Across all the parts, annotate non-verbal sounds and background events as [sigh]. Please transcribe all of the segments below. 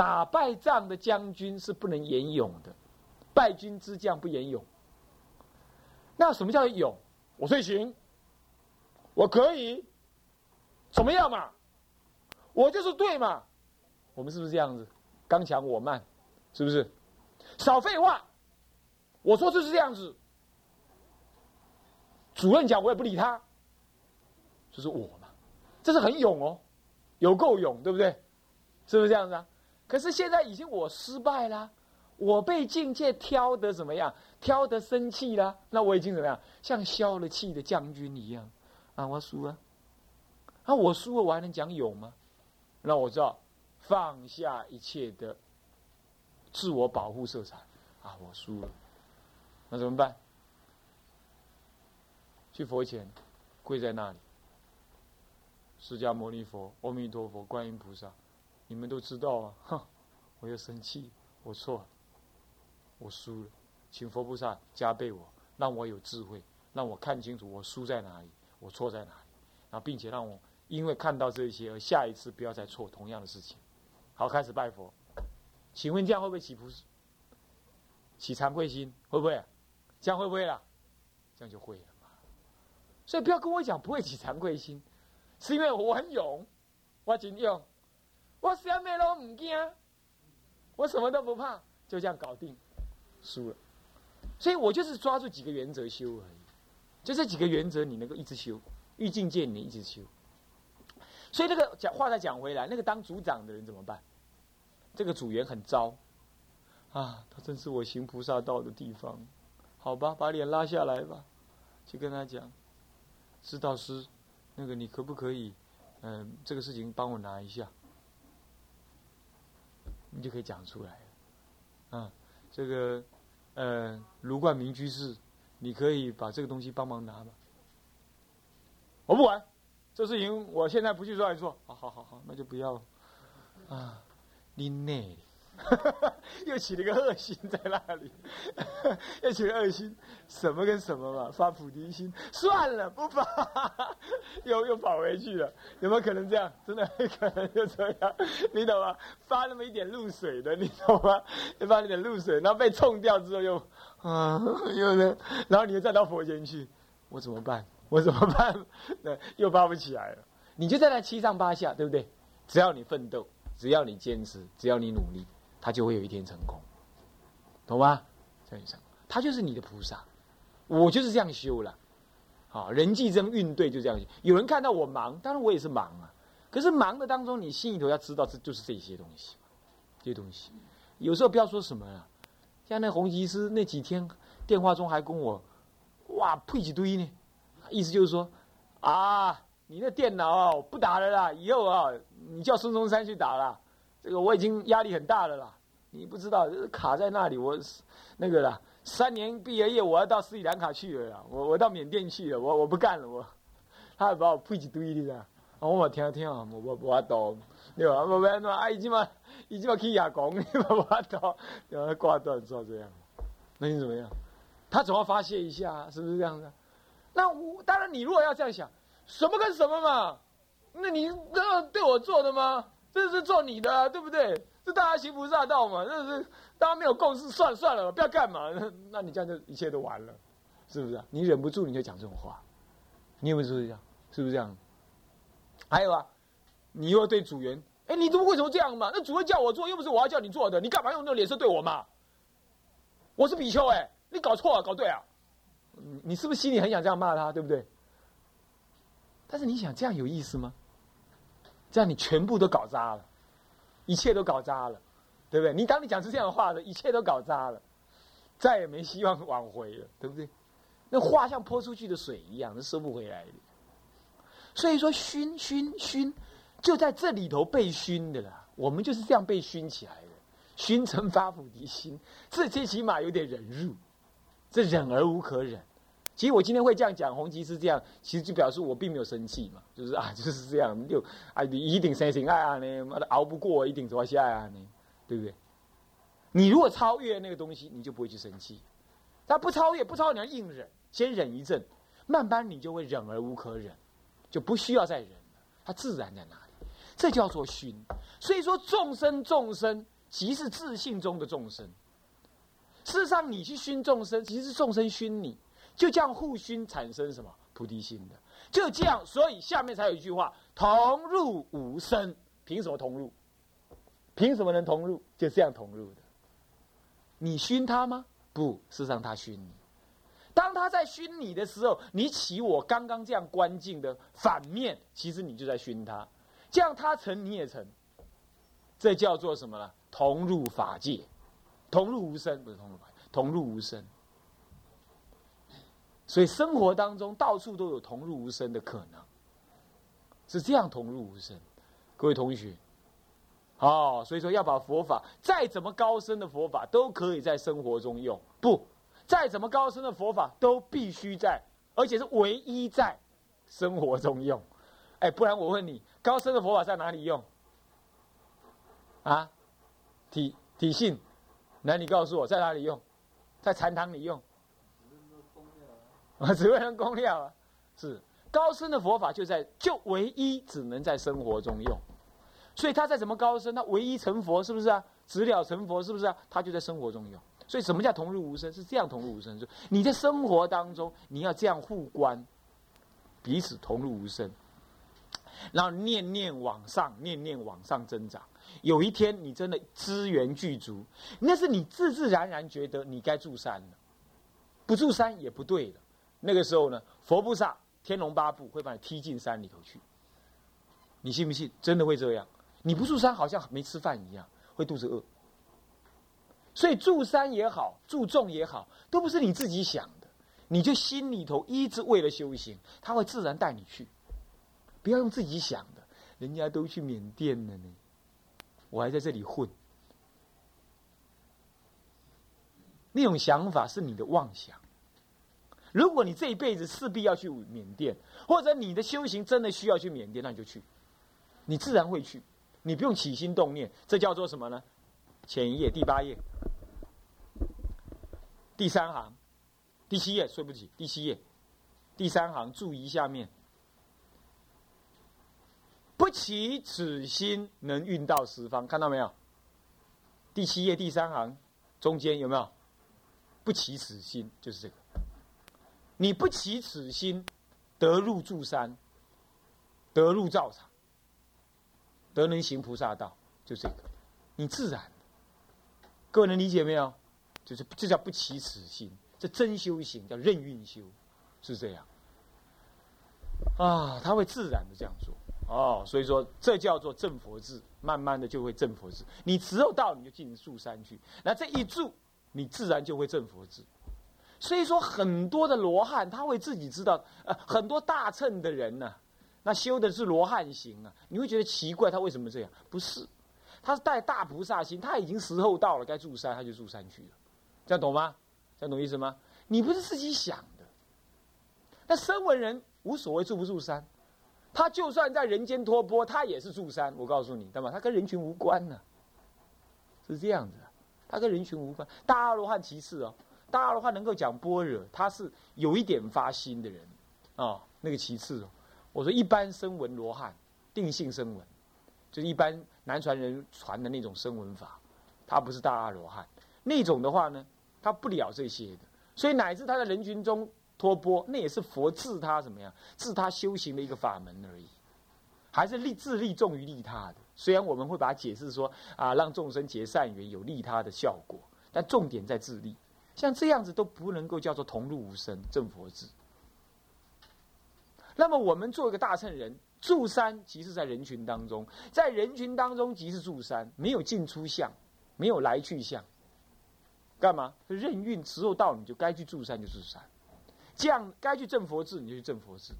打败仗的将军是不能言勇的，败军之将不言勇。那什么叫勇？我最行，我可以，怎么样嘛？我就是对嘛？我们是不是这样子？刚强我慢，是不是？少废话，我说就是这样子。主任讲我也不理他，就是我嘛，这是很勇哦，有够勇，对不对？是不是这样子啊？可是现在已经我失败了，我被境界挑得怎么样？挑得生气了，那我已经怎么样？像消了气的将军一样啊！我输了，啊，我输了，我还能讲勇吗？那我知道放下一切的自我保护色彩啊！我输了，那怎么办？去佛前跪在那里，释迦牟尼佛、阿弥陀佛、观音菩萨，你们都知道啊！哼，我又生气，我错了，我输了。请佛菩萨加倍我，让我有智慧，让我看清楚我输在哪里，我错在哪里，然后并且让我因为看到这些而下一次不要再错同样的事情。好，开始拜佛。请问这样会不会起菩起惭愧心？会不会？这样会不会啦？这样就会了嘛。所以不要跟我讲不会起惭愧心，是因为我很勇，我真勇，我什么都唔惊，我什么都不怕，就这样搞定，输了。所以我就是抓住几个原则修而已，就这几个原则，你能够一直修，遇境界你一直修。所以那个讲话再讲回来，那个当组长的人怎么办？这个组员很糟，啊，他真是我行菩萨道的地方，好吧，把脸拉下来吧，去跟他讲，指导师，那个你可不可以，嗯，这个事情帮我拿一下，你就可以讲出来了，啊，这个。呃，卢冠明居士，你可以把这个东西帮忙拿吗？我不管，这事情我现在不去做做。好好好好，那就不要了。啊，你内。[laughs] 又起了个恶心在那里，[laughs] 又起了恶心，什么跟什么嘛？发菩提心，算了，不发，[laughs] 又又跑回去了。有没有可能这样？真的可能就这样，你懂吗？发那么一点露水的，你懂吗？又发一点露水，然后被冲掉之后又啊，又呢，然后你又再到佛前去，我怎么办？我怎么办？那又发不起来了。你就在那七上八下，对不对？只要你奋斗，只要你坚持，只要你努力。他就会有一天成功，懂吗？这样想，他就是你的菩萨，我就是这样修了。好，人际争运对就这样。有人看到我忙，当然我也是忙啊。可是忙的当中，你心里头要知道，这就是这些东西，这些东西。有时候不要说什么了，像那红吉师那几天电话中还跟我，哇，配几堆呢？意思就是说，啊，你那电脑啊，不打了啦，以后啊，你叫孙中山去打了。这个我已经压力很大了啦，你不知道卡在那里，我那个啦，三年毕业业我要到斯里兰卡去了啦，我我到缅甸去了，我我不干了我，他还把我配一堆的啦，我听听啊，我我我懂，对吧？我我那啊，已经嘛已经嘛去亚工，[laughs] 我我懂，然后挂断做这样，那你怎么样？他总要发泄一下，是不是这样的？那我当然，你如果要这样想，什么跟什么嘛？那你那对我做的吗？这是做你的，对不对？这大家行菩萨道嘛，这是大家没有共识，算算了，不要干嘛？[laughs] 那你这样就一切都完了，是不是？你忍不住你就讲这种话，你有没有注意这样？是不是这样？还有啊，你又要对主人，哎，你怎么为什么这样嘛？那主人叫我做，又不是我要叫你做的，你干嘛用那种脸色对我嘛？我是比丘哎，你搞错了，搞对啊？你是不是心里很想这样骂他，对不对？但是你想这样有意思吗？这样你全部都搞砸了，一切都搞砸了，对不对？你当你讲出这样的话的，一切都搞砸了，再也没希望挽回了，对不对？那话像泼出去的水一样，是收不回来的。所以说，熏熏熏，就在这里头被熏的啦。我们就是这样被熏起来的，熏成发菩提心，这最起码有点忍辱，这忍而无可忍。其实我今天会这样讲，红旗是这样，其实就表示我并没有生气嘛，就是 [laughs] 啊，就是这样，就啊，你一定生情爱啊你，妈的熬不过一定走下啊你，对不对？你如果超越那个东西，你就不会去生气；他不超越，不超越，你要硬忍，先忍一阵，慢慢你就会忍而无可忍，就不需要再忍了，它自然在那里。这叫做熏。所以说，众生众生即是自信中的众生。事实上，你去熏众生，其实是众生熏你，就这样互熏，产生什么菩提心的？就这样，所以下面才有一句话：同入无生。凭什么同入？凭什么能同入？就这样同入的。你熏他吗？不，是让他熏你。当他在熏你的时候，你起我刚刚这样关境的反面，其实你就在熏他。这样他成，你也成。这叫做什么呢？同入法界，同入无生，不是同入法，同入无生。所以生活当中到处都有同入无声的可能，是这样同入无声。各位同学，哦，所以说要把佛法再怎么高深的佛法都可以在生活中用，不，再怎么高深的佛法都必须在，而且是唯一在生活中用。哎，不然我问你，高深的佛法在哪里用？啊，体体性，来，你告诉我在哪里用？在禅堂里用？[laughs] 啊，只为能供料啊！是高深的佛法就在就唯一只能在生活中用，所以他再怎么高深，他唯一成佛是不是啊？直了成佛是不是啊？他就在生活中用。所以什么叫同入无声？是这样同入无声，就你在生活当中你要这样互关，彼此同入无声，然后念念往上，念念往上增长。有一天你真的资源具足，那是你自自然然觉得你该住山了，不住山也不对了。那个时候呢，佛菩萨、天龙八部会把你踢进山里头去。你信不信？真的会这样？你不住山，好像没吃饭一样，会肚子饿。所以住山也好，住众也好，都不是你自己想的，你就心里头一直为了修行，他会自然带你去。不要用自己想的，人家都去缅甸了呢。我还在这里混，那种想法是你的妄想。如果你这一辈子势必要去缅甸，或者你的修行真的需要去缅甸，那你就去，你自然会去，你不用起心动念。这叫做什么呢？前一页第八页，第三行，第七页，对不起，第七页，第三行，注意下面。不起此心，能运到十方。看到没有？第七页第三行中间有没有？不起此心，就是这个。你不起此心，得入住山，得入道场，得能行菩萨道，就这个。你自然。各位能理解没有？就是这叫不起此心，这真修行叫任运修，是这样。啊，他会自然的这样做。哦，所以说这叫做正佛智，慢慢的就会正佛智。你只有到你就进入住山去，那这一住，你自然就会正佛智。所以说很多的罗汉他会自己知道，呃，很多大乘的人呢，那修的是罗汉行啊，你会觉得奇怪，他为什么这样？不是，他是带大菩萨心，他已经时候到了，该住山他就住山去了，这样懂吗？这样懂意思吗？你不是自己想的，那声闻人无所谓住不住山。他就算在人间托钵，他也是住山。我告诉你，对吗？他跟人群无关呢，是这样子。他跟人群无关。大阿罗汉其次哦，大阿罗汉能够讲般若，他是有一点发心的人啊，那个其次。我说一般声闻罗汉，定性声闻，就是一般南传人传的那种声闻法，他不是大阿罗汉。那种的话呢，他不了这些的，所以乃至他在人群中。托钵，那也是佛治他怎么样？治他修行的一个法门而已，还是利自利重于利他的。虽然我们会把它解释说啊，让众生结善缘有利他的效果，但重点在自利。像这样子都不能够叫做同入无生正佛智。那么我们做一个大乘人，住山即是在人群当中，在人群当中即是住山，没有进出相，没有来去相，干嘛？任运时候到，你就该去住山就住山。这样，该去正佛智你就去正佛智，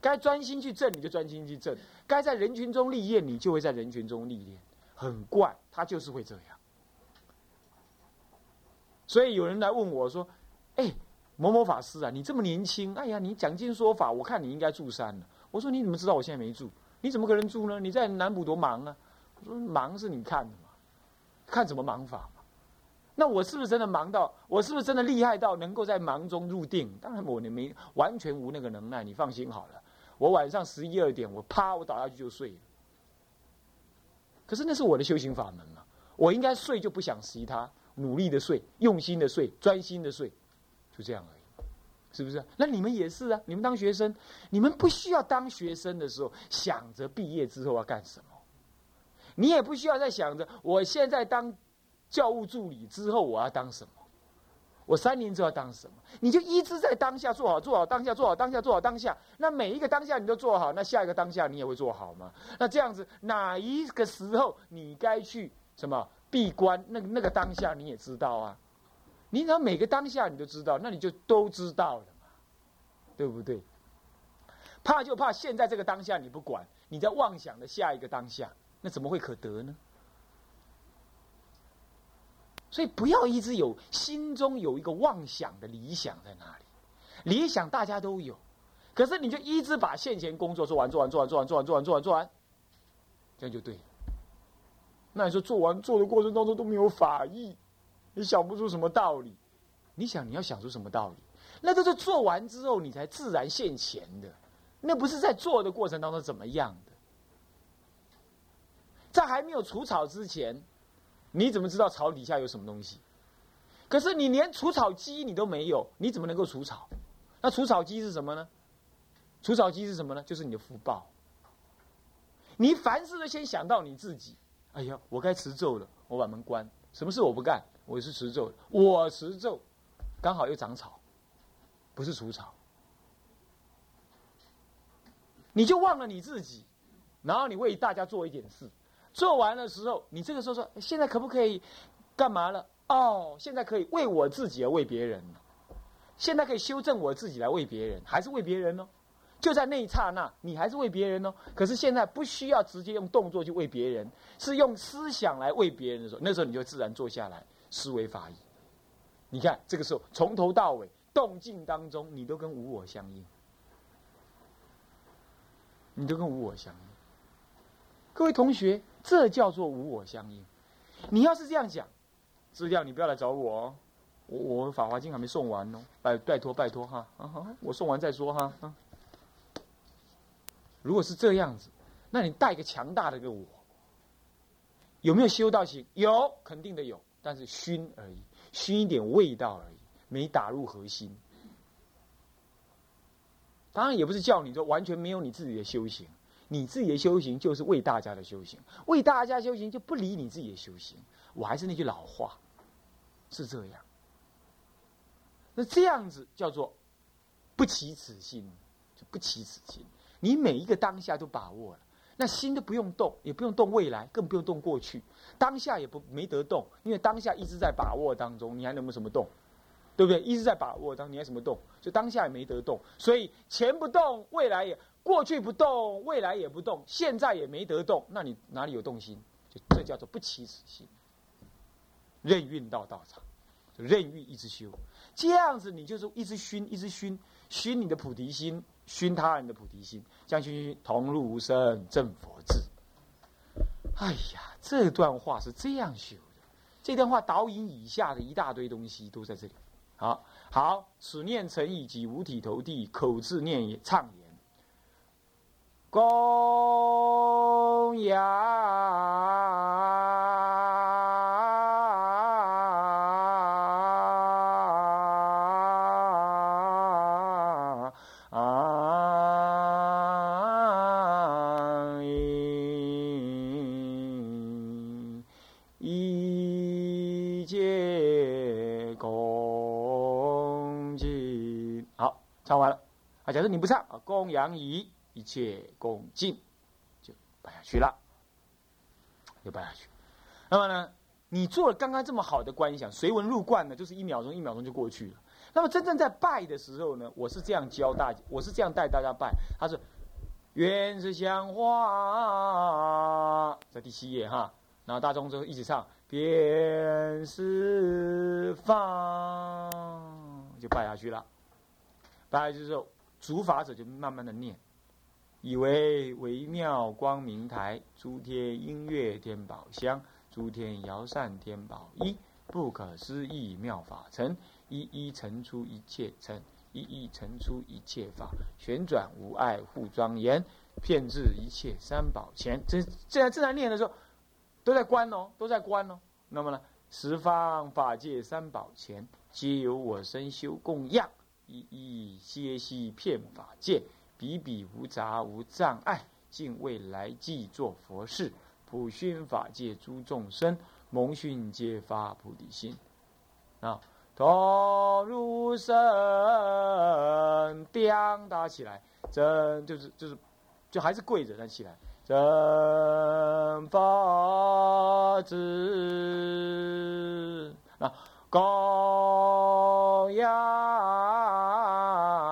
该专心去正你就专心去正，该在人群中历练你就会在人群中历练。很怪，他就是会这样。所以有人来问我说：“哎，某某法师啊，你这么年轻，哎呀，你讲经说法，我看你应该住山了。”我说：“你怎么知道我现在没住？你怎么可能住呢？你在南普多忙啊？”我说：“忙是你看的嘛，看怎么忙法嘛。”那我是不是真的忙到？我是不是真的厉害到能够在忙中入定？当然我也没完全无那个能耐，你放心好了。我晚上十一二点，我啪，我倒下去就睡了。可是那是我的修行法门嘛，我应该睡就不想习它，努力的睡，用心的睡，专心的睡，就这样而已，是不是？那你们也是啊，你们当学生，你们不需要当学生的时候想着毕业之后要干什么，你也不需要再想着我现在当教务助理之后我要当什么。我三年之后要当什么？你就一直在当下做好，做好当下，做好当下，做好当下。那每一个当下你都做好，那下一个当下你也会做好吗？那这样子，哪一个时候你该去什么闭关？那那个当下你也知道啊。你只要每个当下你都知道，那你就都知道了嘛，对不对？怕就怕现在这个当下你不管，你在妄想的下一个当下，那怎么会可得呢？所以不要一直有心中有一个妄想的理想在那里，理想大家都有，可是你就一直把现前工作做完做完做完做完做完做完做完做完，这样就对了。那你说做完做的过程当中都没有法意，你想不出什么道理，你想你要想出什么道理？那都是做完之后你才自然现前的，那不是在做的过程当中怎么样的，在还没有除草之前。你怎么知道草底下有什么东西？可是你连除草机你都没有，你怎么能够除草？那除草机是什么呢？除草机是什么呢？就是你的福报。你凡事都先想到你自己。哎呀，我该持咒了，我把门关。什么事我不干？我是持咒，我持咒，刚好又长草，不是除草。你就忘了你自己，然后你为大家做一点事。做完的时候，你这个时候说：“现在可不可以干嘛了？”哦，现在可以为我自己而为别人现在可以修正我自己来为别人，还是为别人呢？就在那一刹那，你还是为别人哦。可是现在不需要直接用动作去为别人，是用思想来为别人的时候，那时候你就自然坐下来思维法义。你看，这个时候从头到尾动静当中，你都跟无我相应，你都跟无我相应。各位同学。这叫做无我相应。你要是这样讲，资料你不要来找我哦。我我法华经还没送完哦，拜拜托拜托哈，我送完再说哈。如果是这样子，那你带一个强大的个我，有没有修道行？有，肯定的有，但是熏而已，熏一点味道而已，没打入核心。当然也不是叫你说完全没有你自己的修行。你自己的修行就是为大家的修行，为大家修行就不理你自己的修行。我还是那句老话，是这样。那这样子叫做不起此心，就不起此心。你每一个当下都把握了，那心都不用动，也不用动未来，更不用动过去。当下也不没得动，因为当下一直在把握当中，你还能不能什么动？对不对？一直在把握当，你还什么动？就当下也没得动，所以钱不动，未来也。过去不动，未来也不动，现在也没得动，那你哪里有动心？就这叫做不起死心。任运到道场，任运一直修，这样子你就是一直熏，一直熏，熏你的菩提心，熏他人的菩提心，将熏熏同入无声正佛智。哎呀，这段话是这样修的，这段话导引以下的一大堆东西都在这里。好好，此念成以及五体投地，口字念也唱也。供养唱完了。啊，假设你不唱啊，供养仪。一切恭敬，就拜下去了，就拜下去。那么呢，你做了刚刚这么好的观想，随文入观呢，就是一秒钟，一秒钟就过去了。那么真正在拜的时候呢，我是这样教大，我是这样带大家拜。他是愿是香花，在第七页哈，然后大众就一起唱，便是放，就拜下去了。拜下去之后，主法者就慢慢的念。以为微妙光明台，诸天音乐天宝香，诸天摇扇天宝衣，不可思议妙法成，一一成出一切成，一一成出一切法，旋转无碍护庄严，遍至一切三宝前。这这样自然念的时候，都在观哦，都在观哦。那么呢，十方法界三宝前，皆由我身修供养，一一皆悉遍法界，比比无杂无障碍，尽未来际作佛事，普熏法界诸众生，蒙熏皆发菩提心。啊，同入声，叮打起来，真就是就是，就还是跪着站起来。真法子啊，供养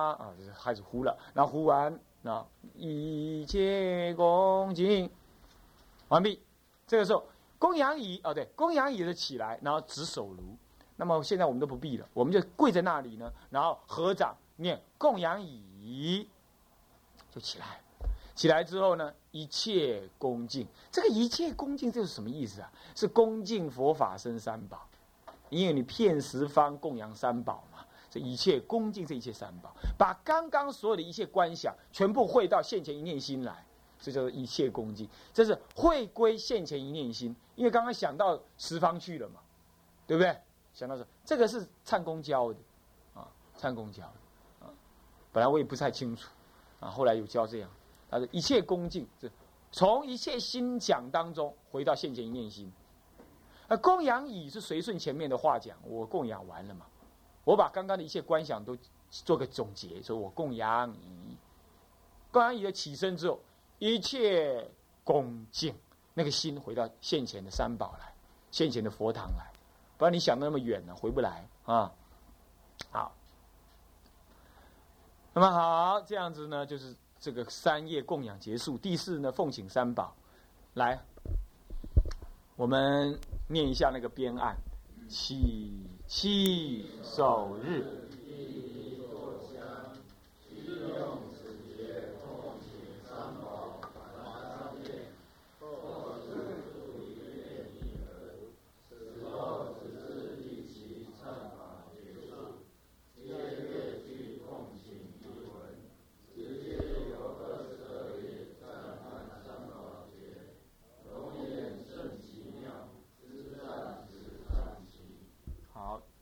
啊，还是呼了。那呼完啊，一切恭敬完毕。这个时候，供养椅哦，对，供养椅就起来，然后执手炉。那么现在我们都不必了，我们就跪在那里呢，然后合掌念供养椅，就起来。起来之后呢，一切恭敬。这个一切恭敬，这是什么意思啊？是恭敬佛法僧三宝，因为你骗十方供养三宝嘛。这一切恭敬这一切三宝，把刚刚所有的一切观想，全部汇到现前一念心来，这叫做一切恭敬。这是汇归现前一念心，因为刚刚想到十方去了嘛，对不对？想到说这个是唱公教的啊，唱公教的啊。本来我也不太清楚啊，后来有教这样。他说：“一切恭敬，这从一切心讲当中回到现前一念心。而供养已是随顺前面的话讲，我供养完了嘛？我把刚刚的一切观想都做个总结，说我供养已。供养已的起身之后，一切恭敬，那个心回到现前的三宝来，现前的佛堂来，不然你想的那么远呢，回不来啊。好，那么好，这样子呢，就是。”这个三业供养结束，第四呢，奉请三宝，来，我们念一下那个编案，起七首日。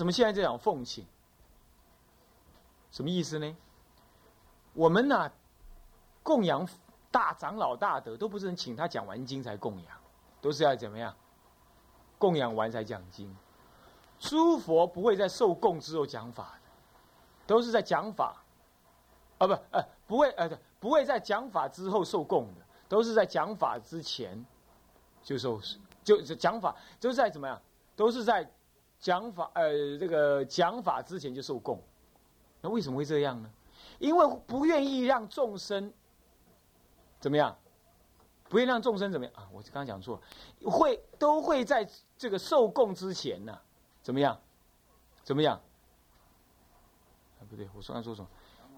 怎么现在这样奉请？什么意思呢？我们呢，供养大长老大德，都不是请他讲完经才供养，都是要怎么样？供养完才讲经。诸佛不会在受供之后讲法的，都是在讲法，啊不，呃，不会，呃，不会在讲法之后受供的，都是在讲法之前就受，就是讲法，都是在怎么样？都是在。讲法，呃，这个讲法之前就受供，那为什么会这样呢？因为不愿意让众生怎么样，不愿意让众生怎么样啊？我刚刚讲错，会都会在这个受供之前呢，怎么样？怎么样？啊，不对，我说刚说什么？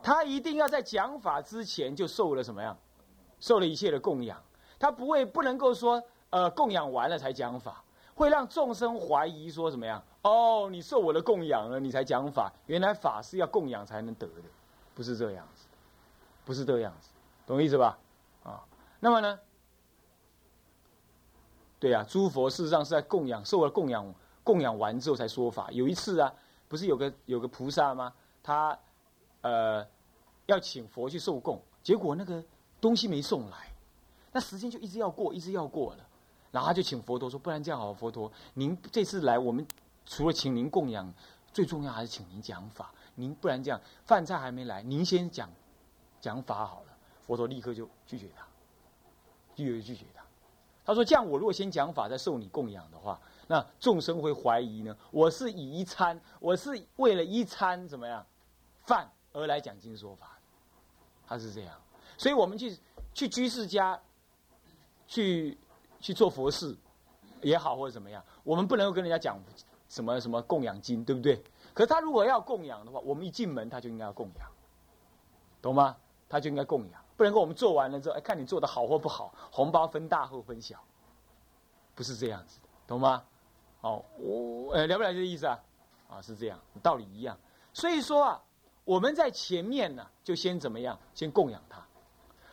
他一定要在讲法之前就受了什么样？受了一切的供养，他不会不能够说，呃，供养完了才讲法。会让众生怀疑说怎么样？哦，你受我的供养了，你才讲法。原来法是要供养才能得的，不是这样子，不是这样子，懂意思吧？啊，那么呢？对呀，诸佛事实上是在供养，受了供养，供养完之后才说法。有一次啊，不是有个有个菩萨吗？他呃要请佛去受供，结果那个东西没送来，那时间就一直要过，一直要过了。然后他就请佛陀说：“不然这样好，佛陀，您这次来，我们除了请您供养，最重要还是请您讲法。您不然这样，饭菜还没来，您先讲讲法好了。”佛陀立刻就拒绝他，拒绝拒绝他。他说：“这样，我如果先讲法，再受你供养的话，那众生会怀疑呢。我是以一餐，我是为了一餐怎么样饭而来讲经说法，他是这样。所以我们去去居士家去。”去做佛事，也好或者怎么样，我们不能够跟人家讲什么什么供养金，对不对？可是他如果要供养的话，我们一进门他就应该要供养，懂吗？他就应该供养，不能够我们做完了之后，哎，看你做的好或不好，红包分大或分小，不是这样子的，懂吗？哦，我呃了不了解这个意思啊？啊，是这样，道理一样。所以说啊，我们在前面呢，就先怎么样？先供养他，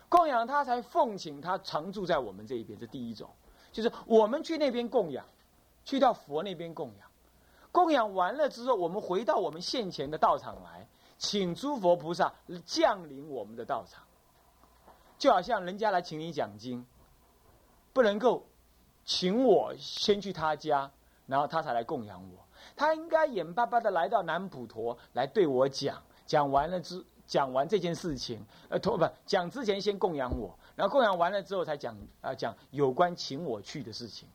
供养他才奉请他常住在我们这一边，这第一种。就是我们去那边供养，去到佛那边供养，供养完了之后，我们回到我们现前的道场来，请诸佛菩萨降临我们的道场。就好像人家来请你讲经，不能够请我先去他家，然后他才来供养我。他应该眼巴巴的来到南普陀来对我讲，讲完了之讲完这件事情，呃，托不讲之前先供养我。然后供养完了之后，才讲啊讲有关请我去的事情，